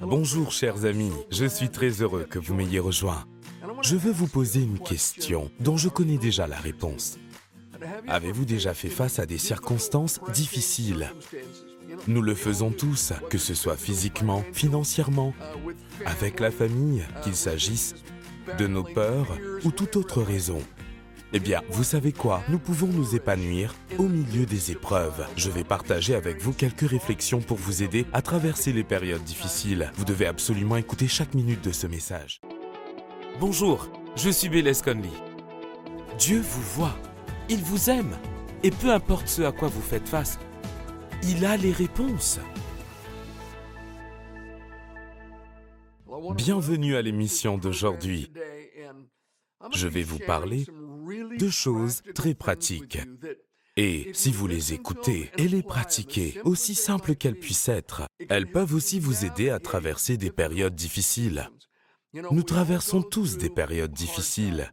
Bonjour chers amis, je suis très heureux que vous m'ayez rejoint. Je veux vous poser une question dont je connais déjà la réponse. Avez-vous déjà fait face à des circonstances difficiles? Nous le faisons tous, que ce soit physiquement, financièrement, avec la famille, qu'il s'agisse de nos peurs ou toute autre raison. Eh bien, vous savez quoi? Nous pouvons nous épanouir au milieu des épreuves. Je vais partager avec vous quelques réflexions pour vous aider à traverser les périodes difficiles. Vous devez absolument écouter chaque minute de ce message. Bonjour, je suis Bélez Conley. Dieu vous voit, il vous aime, et peu importe ce à quoi vous faites face, il a les réponses. Bienvenue à l'émission d'aujourd'hui. Je vais vous parler de choses très pratiques. Et si vous les écoutez et les pratiquez, aussi simples qu'elles puissent être, elles peuvent aussi vous aider à traverser des périodes difficiles. Nous traversons tous des périodes difficiles.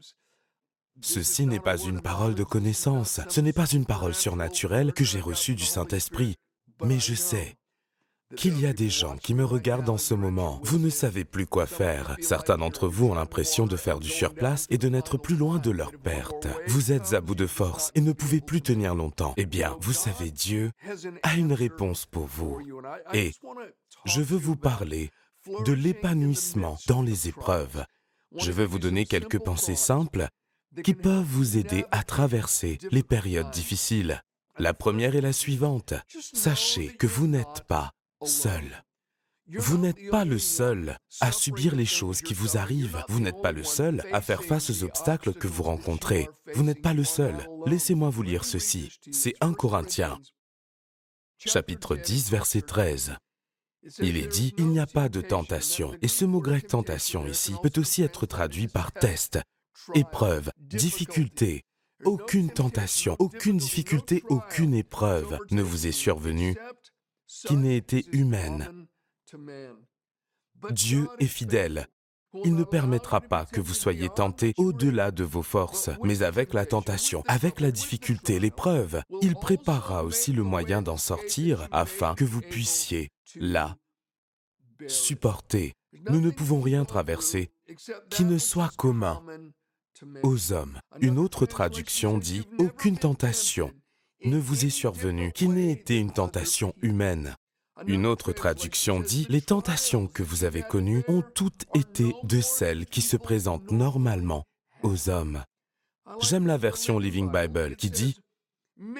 Ceci n'est pas une parole de connaissance, ce n'est pas une parole surnaturelle que j'ai reçue du Saint-Esprit, mais je sais qu'il y a des gens qui me regardent en ce moment. Vous ne savez plus quoi faire. Certains d'entre vous ont l'impression de faire du surplace et de n'être plus loin de leur perte. Vous êtes à bout de force et ne pouvez plus tenir longtemps. Eh bien, vous savez, Dieu a une réponse pour vous. Et je veux vous parler de l'épanouissement dans les épreuves. Je veux vous donner quelques pensées simples qui peuvent vous aider à traverser les périodes difficiles. La première est la suivante. Sachez que vous n'êtes pas seul. Vous n'êtes pas le seul à subir les choses qui vous arrivent. Vous n'êtes pas le seul à faire face aux obstacles que vous rencontrez. Vous n'êtes pas le seul. Laissez-moi vous lire ceci. C'est 1 Corinthiens, chapitre 10, verset 13. Il est dit, il n'y a pas de tentation. Et ce mot grec tentation ici peut aussi être traduit par test, épreuve, difficulté. Aucune tentation, aucune difficulté, aucune épreuve ne vous est survenue qui n'ait été humaine. Dieu est fidèle. Il ne permettra pas que vous soyez tentés au-delà de vos forces, mais avec la tentation, avec la difficulté, l'épreuve, il préparera aussi le moyen d'en sortir afin que vous puissiez, là, supporter. Nous ne pouvons rien traverser qui ne soit commun aux hommes. Une autre traduction dit aucune tentation ne vous est survenue qui n'ait été une tentation humaine. Une autre traduction dit, les tentations que vous avez connues ont toutes été de celles qui se présentent normalement aux hommes. J'aime la version Living Bible qui dit,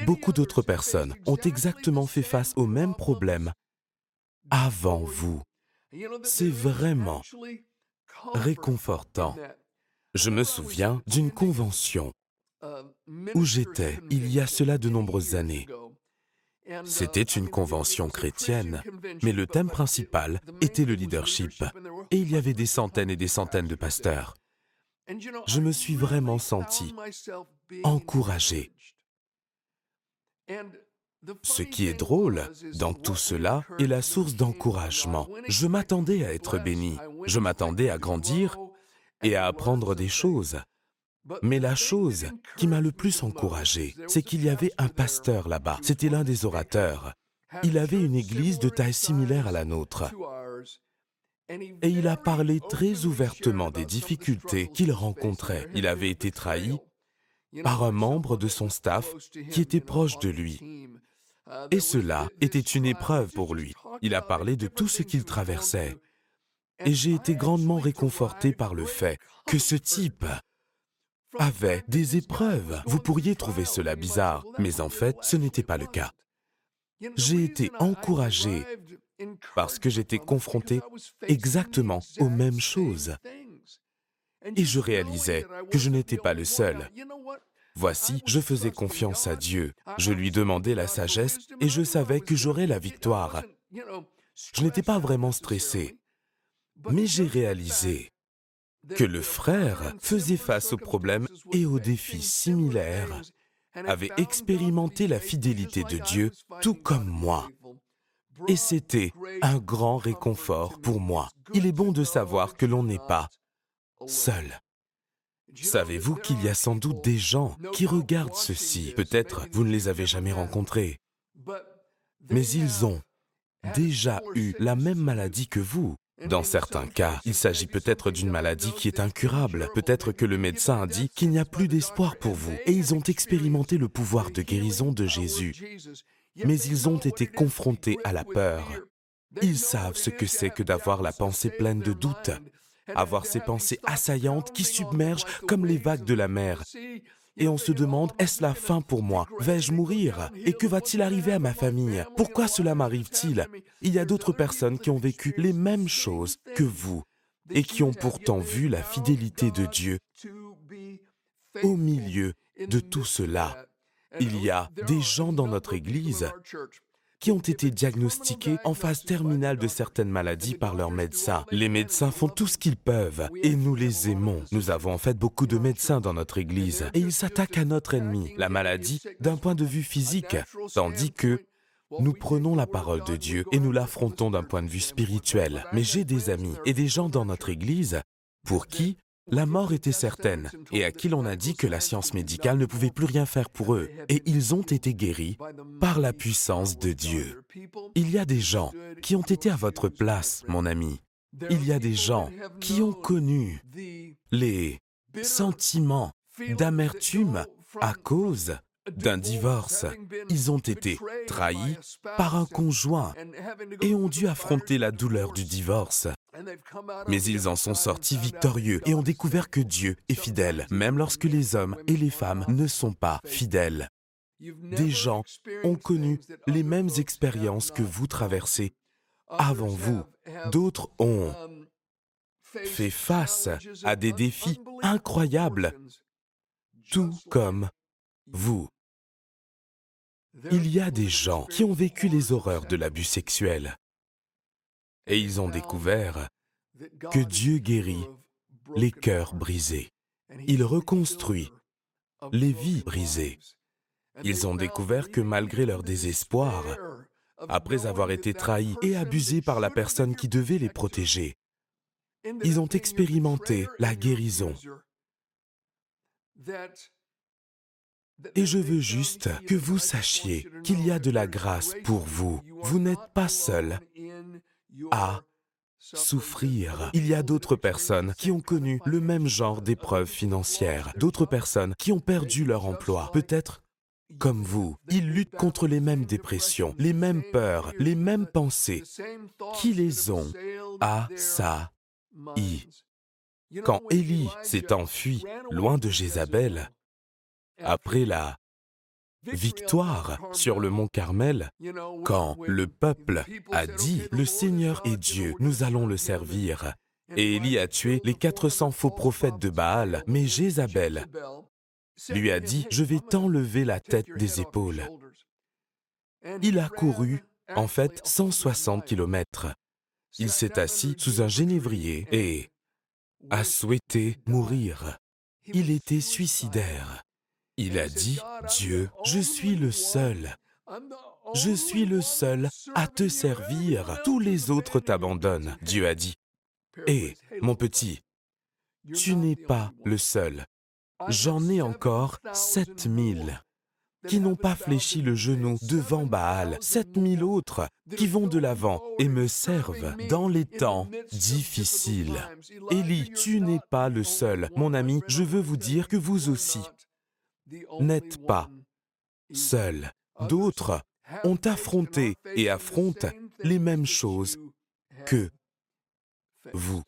beaucoup d'autres personnes ont exactement fait face aux mêmes problèmes avant vous. C'est vraiment réconfortant. Je me souviens d'une convention où j'étais il y a cela de nombreuses années. C'était une convention chrétienne, mais le thème principal était le leadership. Et il y avait des centaines et des centaines de pasteurs. Je me suis vraiment senti encouragé. Ce qui est drôle dans tout cela est la source d'encouragement. Je m'attendais à être béni, je m'attendais à grandir et à apprendre des choses. Mais la chose qui m'a le plus encouragé, c'est qu'il y avait un pasteur là-bas. C'était l'un des orateurs. Il avait une église de taille similaire à la nôtre. Et il a parlé très ouvertement des difficultés qu'il rencontrait. Il avait été trahi par un membre de son staff qui était proche de lui. Et cela était une épreuve pour lui. Il a parlé de tout ce qu'il traversait. Et j'ai été grandement réconforté par le fait que ce type avait des épreuves. Vous pourriez trouver cela bizarre, mais en fait, ce n'était pas le cas. J'ai été encouragé parce que j'étais confronté exactement aux mêmes choses. Et je réalisais que je n'étais pas le seul. Voici, je faisais confiance à Dieu, je lui demandais la sagesse et je savais que j'aurais la victoire. Je n'étais pas vraiment stressé, mais j'ai réalisé que le frère faisait face aux problèmes et aux défis similaires, avait expérimenté la fidélité de Dieu tout comme moi. Et c'était un grand réconfort pour moi. Il est bon de savoir que l'on n'est pas seul. Savez-vous qu'il y a sans doute des gens qui regardent ceci? Peut-être vous ne les avez jamais rencontrés, mais ils ont déjà eu la même maladie que vous. Dans certains cas, il s'agit peut-être d'une maladie qui est incurable. Peut-être que le médecin a dit qu'il n'y a plus d'espoir pour vous. Et ils ont expérimenté le pouvoir de guérison de Jésus. Mais ils ont été confrontés à la peur. Ils savent ce que c'est que d'avoir la pensée pleine de doutes, avoir ces pensées assaillantes qui submergent comme les vagues de la mer. Et on se demande, est-ce la fin pour moi? Vais-je mourir? Et que va-t-il arriver à ma famille? Pourquoi cela m'arrive-t-il? Il y a d'autres personnes qui ont vécu les mêmes choses que vous et qui ont pourtant vu la fidélité de Dieu au milieu de tout cela. Il y a des gens dans notre Église qui ont été diagnostiqués en phase terminale de certaines maladies par leurs médecins. Les médecins font tout ce qu'ils peuvent et nous les aimons. Nous avons en fait beaucoup de médecins dans notre Église et ils s'attaquent à notre ennemi, la maladie, d'un point de vue physique, tandis que nous prenons la parole de Dieu et nous l'affrontons d'un point de vue spirituel. Mais j'ai des amis et des gens dans notre Église pour qui la mort était certaine et à qui l'on a dit que la science médicale ne pouvait plus rien faire pour eux, et ils ont été guéris par la puissance de Dieu. Il y a des gens qui ont été à votre place, mon ami. Il y a des gens qui ont connu les sentiments d'amertume à cause d'un divorce. Ils ont été trahis par un conjoint et ont dû affronter la douleur du divorce. Mais ils en sont sortis victorieux et ont découvert que Dieu est fidèle, même lorsque les hommes et les femmes ne sont pas fidèles. Des gens ont connu les mêmes expériences que vous traversez avant vous. D'autres ont fait face à des défis incroyables, tout comme vous. Il y a des gens qui ont vécu les horreurs de l'abus sexuel et ils ont découvert que Dieu guérit les cœurs brisés. Il reconstruit les vies brisées. Ils ont découvert que malgré leur désespoir, après avoir été trahis et abusés par la personne qui devait les protéger, ils ont expérimenté la guérison. Et je veux juste que vous sachiez qu'il y a de la grâce pour vous. Vous n'êtes pas seul à souffrir. Il y a d'autres personnes qui ont connu le même genre d'épreuves financières, d'autres personnes qui ont perdu leur emploi, peut-être comme vous. Ils luttent contre les mêmes dépressions, les mêmes peurs, les mêmes pensées qui les ont? À ça. Quand Élie s'est enfui loin de Jézabel, après la victoire sur le mont Carmel, quand le peuple a dit ⁇ Le Seigneur est Dieu, nous allons le servir ⁇ et Élie a tué les 400 faux prophètes de Baal, mais Jézabel lui a dit ⁇ Je vais t'enlever la tête des épaules ⁇ Il a couru, en fait, 160 kilomètres. Il s'est assis sous un génévrier et a souhaité mourir. Il était suicidaire. Il a dit, Dieu, je suis le seul. Je suis le seul à te servir. Tous les autres t'abandonnent. Dieu a dit, Hé, mon petit, tu n'es pas le seul. J'en ai encore sept mille qui n'ont pas fléchi le genou devant Baal, sept mille autres qui vont de l'avant et me servent dans les temps difficiles. Élie, tu n'es pas le seul. Mon ami, je veux vous dire que vous aussi, n'êtes pas seul. D'autres ont affronté et affrontent les mêmes choses que vous.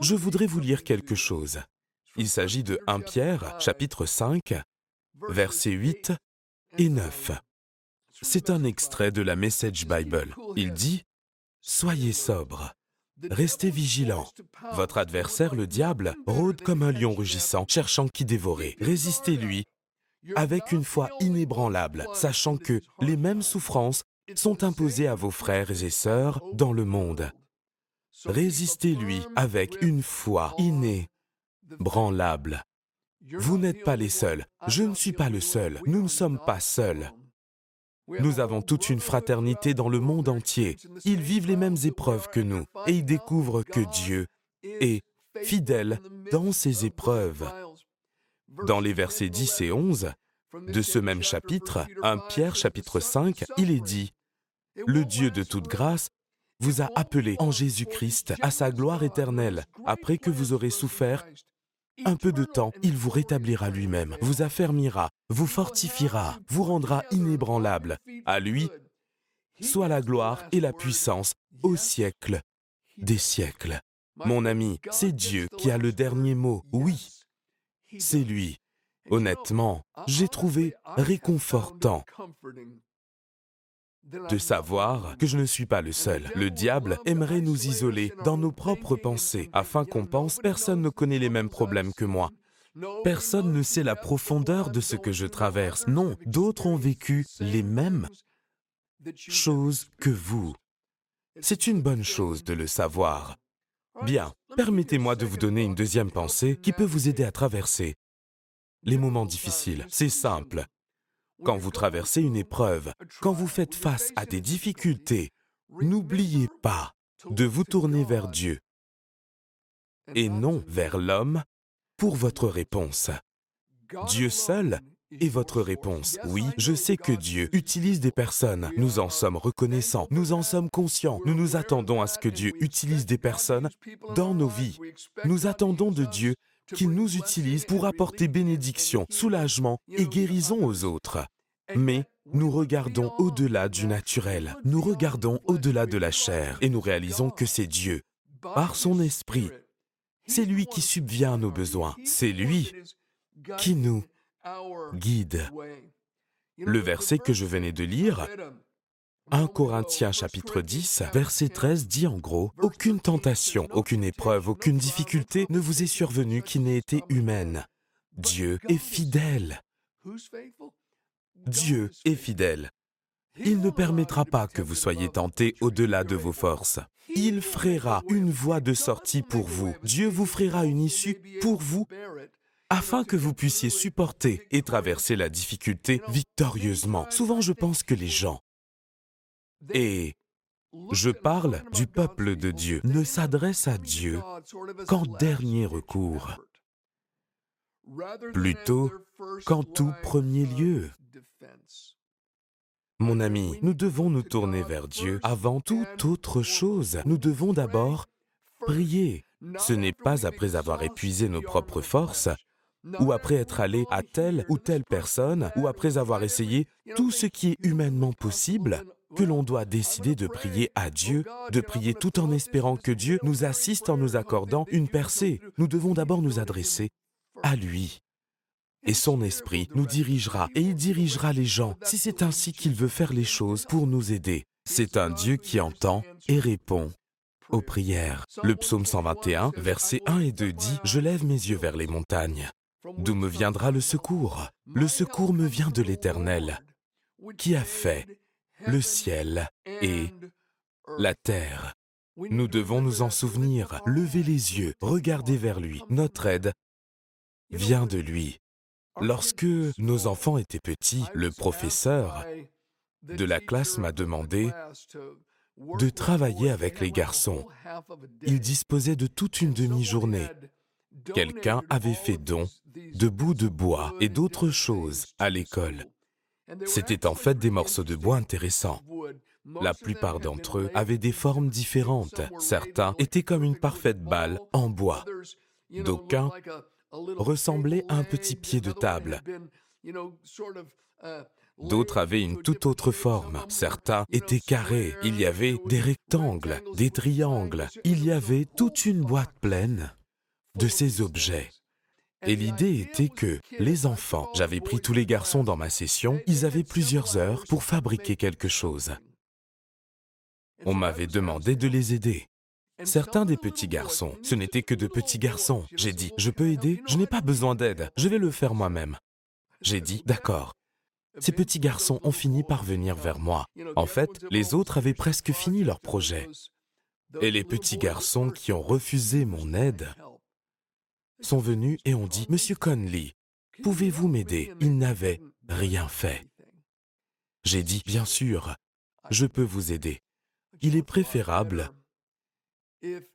Je voudrais vous lire quelque chose. Il s'agit de 1 Pierre, chapitre 5, versets 8 et 9. C'est un extrait de la Message Bible. Il dit, Soyez sobre, Restez vigilants. Votre adversaire, le diable, rôde comme un lion rugissant, cherchant qui dévorer. Résistez-lui avec une foi inébranlable, sachant que les mêmes souffrances sont imposées à vos frères et sœurs dans le monde. Résistez-lui avec une foi inébranlable. Vous n'êtes pas les seuls. Je ne suis pas le seul. Nous ne sommes pas seuls. Nous avons toute une fraternité dans le monde entier. Ils vivent les mêmes épreuves que nous et ils découvrent que Dieu est fidèle dans ces épreuves. Dans les versets 10 et 11 de ce même chapitre, 1 Pierre chapitre 5, il est dit, Le Dieu de toute grâce vous a appelé en Jésus-Christ à sa gloire éternelle. Après que vous aurez souffert un peu de temps, il vous rétablira lui-même, vous affermira, vous fortifiera, vous rendra inébranlable. À lui, soit la gloire et la puissance au siècle des siècles. Mon ami, c'est Dieu qui a le dernier mot, oui. C'est lui. Honnêtement, j'ai trouvé réconfortant de savoir que je ne suis pas le seul. Le diable aimerait nous isoler dans nos propres pensées afin qu'on pense personne ne connaît les mêmes problèmes que moi. Personne ne sait la profondeur de ce que je traverse. Non, d'autres ont vécu les mêmes choses que vous. C'est une bonne chose de le savoir. Bien, permettez-moi de vous donner une deuxième pensée qui peut vous aider à traverser les moments difficiles. C'est simple. Quand vous traversez une épreuve, quand vous faites face à des difficultés, n'oubliez pas de vous tourner vers Dieu et non vers l'homme pour votre réponse. Dieu seul est votre réponse. Oui, je sais que Dieu utilise des personnes. Nous en sommes reconnaissants, nous en sommes conscients. Nous nous attendons à ce que Dieu utilise des personnes dans nos vies. Nous attendons de Dieu qu'il nous utilise pour apporter bénédiction, soulagement et guérison aux autres. Mais nous regardons au-delà du naturel, nous regardons au-delà de la chair et nous réalisons que c'est Dieu, par son esprit. C'est lui qui subvient à nos besoins, c'est lui qui nous guide. Le verset que je venais de lire 1 Corinthiens chapitre 10, verset 13 dit en gros, Aucune tentation, aucune épreuve, aucune difficulté ne vous est survenue qui n'ait été humaine. Dieu est fidèle. Dieu est fidèle. Il ne permettra pas que vous soyez tentés au-delà de vos forces. Il frayera une voie de sortie pour vous. Dieu vous frayera une issue pour vous afin que vous puissiez supporter et traverser la difficulté victorieusement. Souvent, je pense que les gens et je parle du peuple de Dieu, ne s'adresse à Dieu qu'en dernier recours, plutôt qu'en tout premier lieu. Mon ami, nous devons nous tourner vers Dieu avant toute autre chose. Nous devons d'abord prier. Ce n'est pas après avoir épuisé nos propres forces, ou après être allé à telle ou telle personne, ou après avoir essayé tout ce qui est humainement possible, que l'on doit décider de prier à Dieu, de prier tout en espérant que Dieu nous assiste en nous accordant une percée. Nous devons d'abord nous adresser à lui. Et son esprit nous dirigera et il dirigera les gens si c'est ainsi qu'il veut faire les choses pour nous aider. C'est un Dieu qui entend et répond aux prières. Le psaume 121, versets 1 et 2 dit ⁇ Je lève mes yeux vers les montagnes. D'où me viendra le secours? Le secours me vient de l'Éternel, qui a fait le ciel et la terre. Nous devons nous en souvenir, lever les yeux, regarder vers lui. Notre aide vient de lui. Lorsque nos enfants étaient petits, le professeur de la classe m'a demandé de travailler avec les garçons. Il disposait de toute une demi-journée. Quelqu'un avait fait don de bouts de bois et d'autres choses à l'école. C'étaient en fait des morceaux de bois intéressants. La plupart d'entre eux avaient des formes différentes. Certains étaient comme une parfaite balle en bois. D'aucuns ressemblaient à un petit pied de table. D'autres avaient une toute autre forme. Certains étaient carrés. Il y avait des rectangles, des triangles. Il y avait toute une boîte pleine de ces objets. Et l'idée était que les enfants, j'avais pris tous les garçons dans ma session, ils avaient plusieurs heures pour fabriquer quelque chose. On m'avait demandé de les aider. Certains des petits garçons, ce n'étaient que de petits garçons. J'ai dit, je peux aider Je n'ai pas besoin d'aide, je vais le faire moi-même. J'ai dit, d'accord. Ces petits garçons ont fini par venir vers moi. En fait, les autres avaient presque fini leur projet. Et les petits garçons qui ont refusé mon aide sont venus et ont dit, Monsieur Conley, pouvez-vous m'aider? Il n'avait rien fait. J'ai dit, bien sûr, je peux vous aider. Il est préférable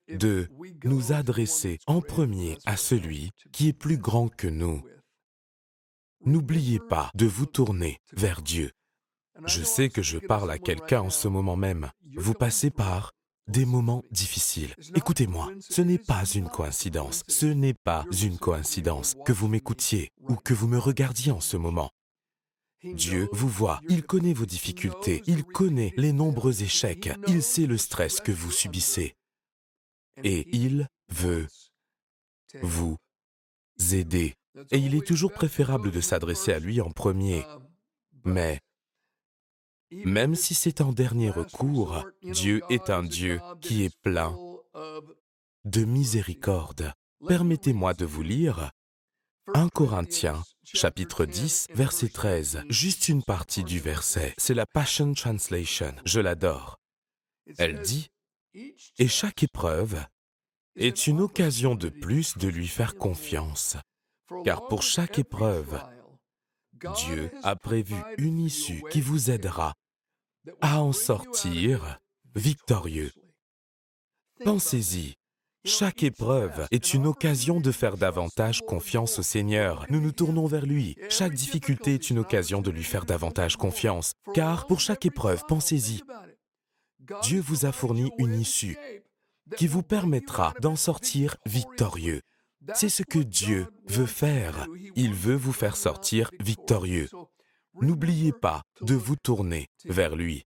de nous adresser en premier à celui qui est plus grand que nous. N'oubliez pas de vous tourner vers Dieu. Je sais que je parle à quelqu'un en ce moment même. Vous passez par des moments difficiles. Écoutez-moi, ce n'est pas une coïncidence, ce n'est pas une coïncidence que vous m'écoutiez ou que vous me regardiez en ce moment. Dieu vous voit, il connaît vos difficultés, il connaît les nombreux échecs, il sait le stress que vous subissez. Et il veut vous aider. Et il est toujours préférable de s'adresser à lui en premier. Mais même si c'est en dernier recours, Dieu est un Dieu qui est plein de miséricorde. Permettez-moi de vous lire 1 Corinthiens, chapitre 10, verset 13, juste une partie du verset. C'est la Passion Translation, je l'adore. Elle dit, Et chaque épreuve est une occasion de plus de lui faire confiance, car pour chaque épreuve, Dieu a prévu une issue qui vous aidera à en sortir victorieux. Pensez-y, chaque épreuve est une occasion de faire davantage confiance au Seigneur. Nous nous tournons vers lui. Chaque difficulté est une occasion de lui faire davantage confiance. Car pour chaque épreuve, pensez-y, Dieu vous a fourni une issue qui vous permettra d'en sortir victorieux. C'est ce que Dieu veut faire. Il veut vous faire sortir victorieux. N'oubliez pas de vous tourner vers lui.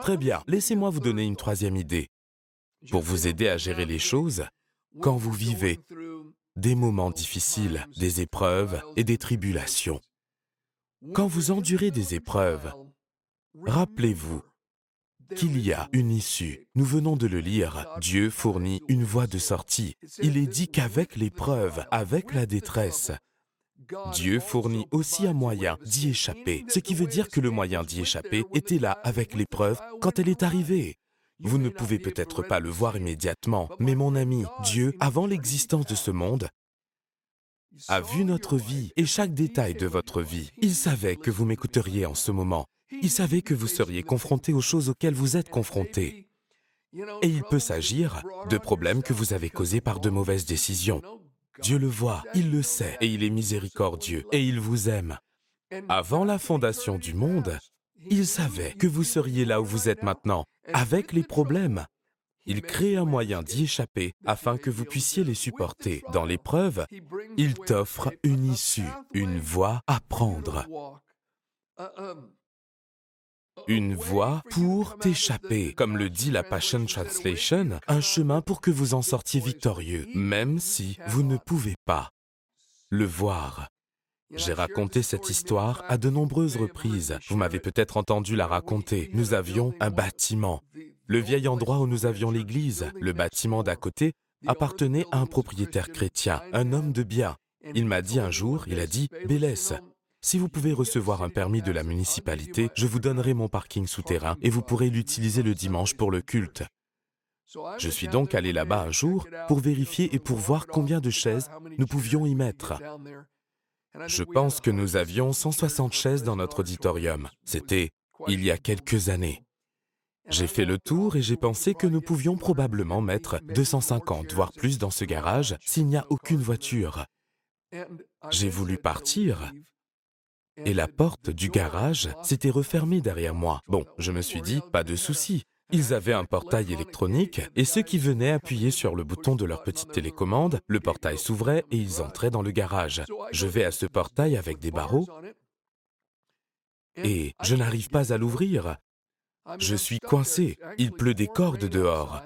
Très bien, laissez-moi vous donner une troisième idée. Pour vous aider à gérer les choses, quand vous vivez des moments difficiles, des épreuves et des tribulations. Quand vous endurez des épreuves, rappelez-vous qu'il y a une issue. Nous venons de le lire. Dieu fournit une voie de sortie. Il est dit qu'avec l'épreuve, avec la détresse, Dieu fournit aussi un moyen d'y échapper, ce qui veut dire que le moyen d'y échapper était là avec l'épreuve quand elle est arrivée. Vous ne pouvez peut-être pas le voir immédiatement, mais mon ami, Dieu, avant l'existence de ce monde, a vu notre vie et chaque détail de votre vie. Il savait que vous m'écouteriez en ce moment. Il savait que vous seriez confronté aux choses auxquelles vous êtes confronté. Et il peut s'agir de problèmes que vous avez causés par de mauvaises décisions. Dieu le voit, il le sait, et il est miséricordieux, et il vous aime. Avant la fondation du monde, il savait que vous seriez là où vous êtes maintenant, avec les problèmes. Il crée un moyen d'y échapper afin que vous puissiez les supporter. Dans l'épreuve, il t'offre une issue, une voie à prendre. Une voie pour t'échapper, comme le dit la Passion Translation, un chemin pour que vous en sortiez victorieux, même si vous ne pouvez pas le voir. J'ai raconté cette histoire à de nombreuses reprises. Vous m'avez peut-être entendu la raconter. Nous avions un bâtiment. Le vieil endroit où nous avions l'église, le bâtiment d'à côté, appartenait à un propriétaire chrétien, un homme de bien. Il m'a dit un jour, il a dit, Bélès, si vous pouvez recevoir un permis de la municipalité, je vous donnerai mon parking souterrain et vous pourrez l'utiliser le dimanche pour le culte. Je suis donc allé là-bas un jour pour vérifier et pour voir combien de chaises nous pouvions y mettre. Je pense que nous avions 160 chaises dans notre auditorium. C'était il y a quelques années. J'ai fait le tour et j'ai pensé que nous pouvions probablement mettre 250, voire plus dans ce garage s'il n'y a aucune voiture. J'ai voulu partir et la porte du garage s'était refermée derrière moi. Bon, je me suis dit, pas de souci, ils avaient un portail électronique et ceux qui venaient appuyer sur le bouton de leur petite télécommande, le portail s'ouvrait et ils entraient dans le garage. Je vais à ce portail avec des barreaux et je n'arrive pas à l'ouvrir. Je suis coincé, il pleut des cordes dehors.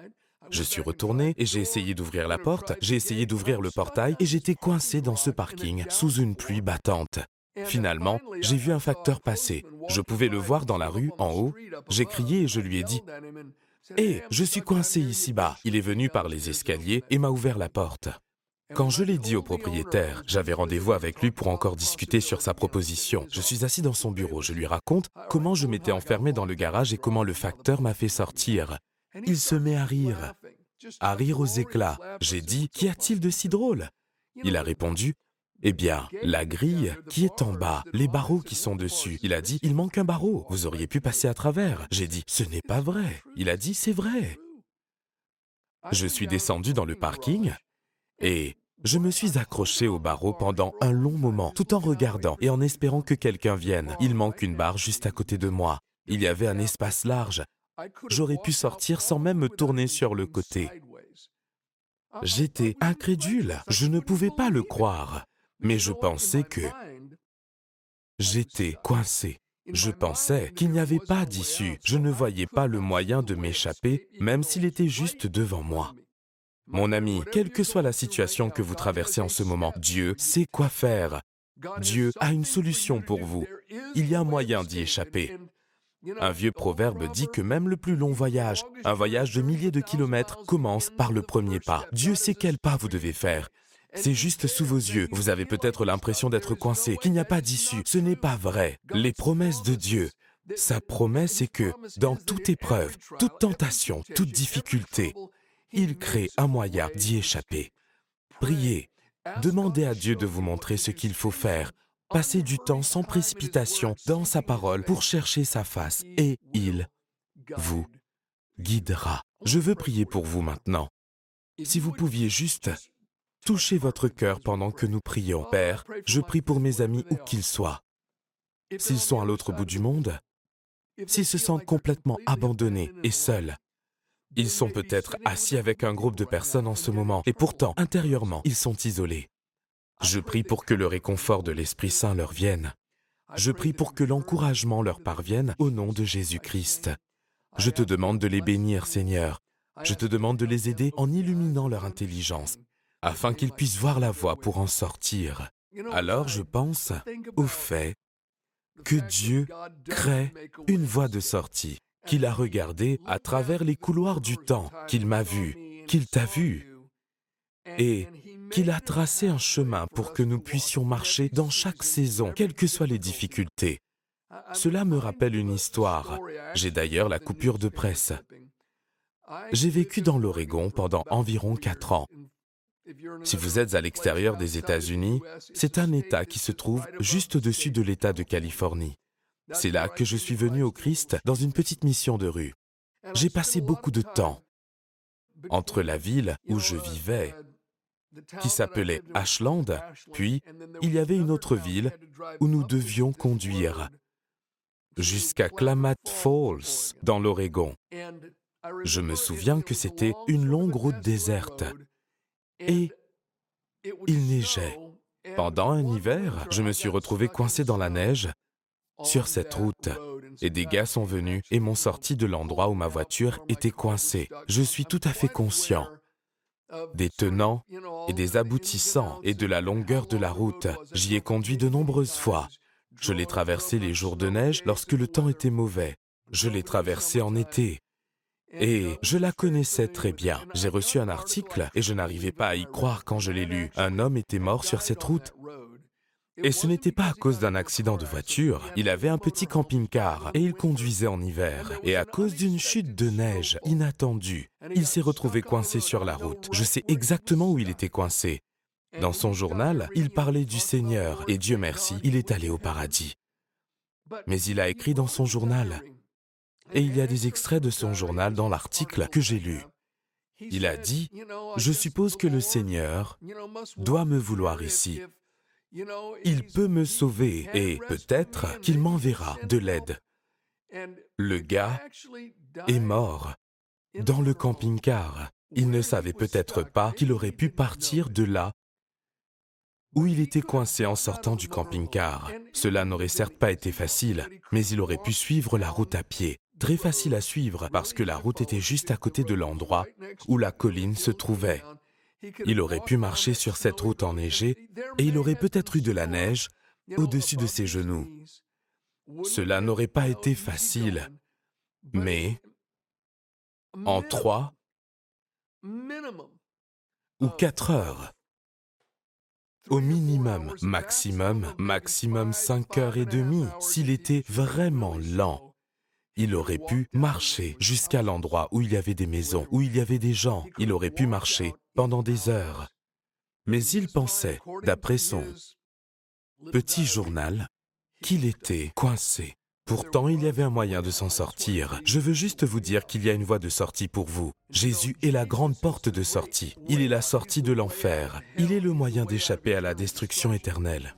Je suis retourné et j'ai essayé d'ouvrir la porte, j'ai essayé d'ouvrir le portail et j'étais coincé dans ce parking sous une pluie battante. Finalement, j'ai vu un facteur passer. Je pouvais le voir dans la rue, en haut. J'ai crié et je lui ai dit Hé, je suis coincé ici-bas. Il est venu par les escaliers et m'a ouvert la porte. Quand je l'ai dit au propriétaire, j'avais rendez-vous avec lui pour encore discuter sur sa proposition. Je suis assis dans son bureau, je lui raconte comment je m'étais enfermé dans le garage et comment le facteur m'a fait sortir. Il se met à rire, à rire aux éclats. J'ai dit, Qu'y a-t-il de si drôle? Il a répondu, eh bien, la grille qui est en bas, les barreaux qui sont dessus. Il a dit, il manque un barreau, vous auriez pu passer à travers. J'ai dit, ce n'est pas vrai. Il a dit, c'est vrai. Je suis descendu dans le parking et je me suis accroché au barreau pendant un long moment, tout en regardant et en espérant que quelqu'un vienne. Il manque une barre juste à côté de moi. Il y avait un espace large. J'aurais pu sortir sans même me tourner sur le côté. J'étais incrédule, je ne pouvais pas le croire, mais je pensais que j'étais coincé. Je pensais qu'il n'y avait pas d'issue, je ne voyais pas le moyen de m'échapper, même s'il était juste devant moi. Mon ami, quelle que soit la situation que vous traversez en ce moment, Dieu sait quoi faire. Dieu a une solution pour vous. Il y a un moyen d'y échapper. Un vieux proverbe dit que même le plus long voyage, un voyage de milliers de kilomètres, commence par le premier pas. Dieu sait quel pas vous devez faire. C'est juste sous vos yeux. Vous avez peut-être l'impression d'être coincé, qu'il n'y a pas d'issue. Ce n'est pas vrai. Les promesses de Dieu, sa promesse est que dans toute épreuve, toute tentation, toute difficulté, il crée un moyen d'y échapper. Priez, demandez à Dieu de vous montrer ce qu'il faut faire Passez du temps sans précipitation dans sa parole pour chercher sa face et il vous guidera. Je veux prier pour vous maintenant. Si vous pouviez juste toucher votre cœur pendant que nous prions. Père, je prie pour mes amis où qu'ils soient. S'ils sont à l'autre bout du monde, s'ils se sentent complètement abandonnés et seuls, ils sont peut-être assis avec un groupe de personnes en ce moment et pourtant, intérieurement, ils sont isolés. Je prie pour que le réconfort de l'Esprit Saint leur vienne. Je prie pour que l'encouragement leur parvienne au nom de Jésus-Christ. Je te demande de les bénir, Seigneur. Je te demande de les aider en illuminant leur intelligence, afin qu'ils puissent voir la voie pour en sortir. Alors je pense au fait que Dieu crée une voie de sortie, qu'il a regardée à travers les couloirs du temps, qu'il m'a vu, qu'il t'a vu, et qu'il a tracé un chemin pour que nous puissions marcher dans chaque saison, quelles que soient les difficultés. Cela me rappelle une histoire. J'ai d'ailleurs la coupure de presse. J'ai vécu dans l'Oregon pendant environ quatre ans. Si vous êtes à l'extérieur des États-Unis, c'est un État qui se trouve juste au-dessus de l'État de Californie. C'est là que je suis venu au Christ dans une petite mission de rue. J'ai passé beaucoup de temps entre la ville où je vivais qui s'appelait Ashland, puis il y avait une autre ville où nous devions conduire jusqu'à Klamath Falls, dans l'Oregon. Je me souviens que c'était une longue route déserte et il neigeait. Pendant un hiver, je me suis retrouvé coincé dans la neige sur cette route. Et des gars sont venus et m'ont sorti de l'endroit où ma voiture était coincée. Je suis tout à fait conscient des tenants et des aboutissants et de la longueur de la route. J'y ai conduit de nombreuses fois. Je l'ai traversé les jours de neige lorsque le temps était mauvais. Je l'ai traversé en été. Et je la connaissais très bien. J'ai reçu un article et je n'arrivais pas à y croire quand je l'ai lu. Un homme était mort sur cette route et ce n'était pas à cause d'un accident de voiture, il avait un petit camping-car et il conduisait en hiver. Et à cause d'une chute de neige inattendue, il s'est retrouvé coincé sur la route. Je sais exactement où il était coincé. Dans son journal, il parlait du Seigneur et Dieu merci, il est allé au paradis. Mais il a écrit dans son journal. Et il y a des extraits de son journal dans l'article que j'ai lu. Il a dit, Je suppose que le Seigneur doit me vouloir ici il peut me sauver et peut-être qu'il m'enverra de l'aide. Le gars est mort dans le camping-car. Il ne savait peut-être pas qu'il aurait pu partir de là où il était coincé en sortant du camping-car. Cela n'aurait certes pas été facile, mais il aurait pu suivre la route à pied. Très facile à suivre parce que la route était juste à côté de l'endroit où la colline se trouvait. Il aurait pu marcher sur cette route enneigée et il aurait peut-être eu de la neige au-dessus de ses genoux. Cela n'aurait pas été facile, mais en trois ou quatre heures, au minimum, maximum, maximum cinq heures et demie, s'il était vraiment lent, il aurait pu marcher jusqu'à l'endroit où il y avait des maisons, où il y avait des gens. Il aurait pu marcher pendant des heures. Mais il pensait, d'après son petit journal, qu'il était coincé. Pourtant, il y avait un moyen de s'en sortir. Je veux juste vous dire qu'il y a une voie de sortie pour vous. Jésus est la grande porte de sortie. Il est la sortie de l'enfer. Il est le moyen d'échapper à la destruction éternelle.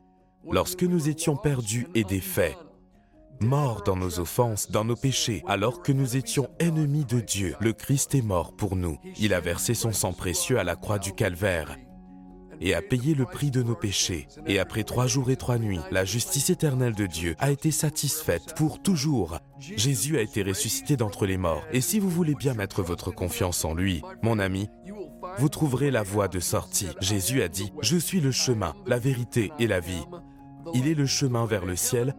Lorsque nous étions perdus et défaits, mort dans nos offenses, dans nos péchés, alors que nous étions ennemis de Dieu. Le Christ est mort pour nous. Il a versé son sang précieux à la croix du calvaire et a payé le prix de nos péchés. Et après trois jours et trois nuits, la justice éternelle de Dieu a été satisfaite pour toujours. Jésus a été ressuscité d'entre les morts. Et si vous voulez bien mettre votre confiance en lui, mon ami, vous trouverez la voie de sortie. Jésus a dit, Je suis le chemin, la vérité et la vie. Il est le chemin vers le ciel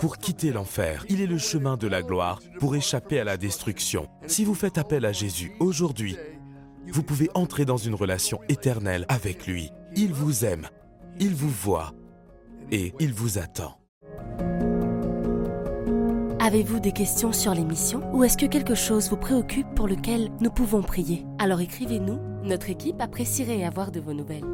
pour quitter l'enfer. Il est le chemin de la gloire pour échapper à la destruction. Si vous faites appel à Jésus aujourd'hui, vous pouvez entrer dans une relation éternelle avec lui. Il vous aime, il vous voit et il vous attend. Avez-vous des questions sur l'émission ou est-ce que quelque chose vous préoccupe pour lequel nous pouvons prier? Alors écrivez-nous, notre équipe apprécierait avoir de vos nouvelles.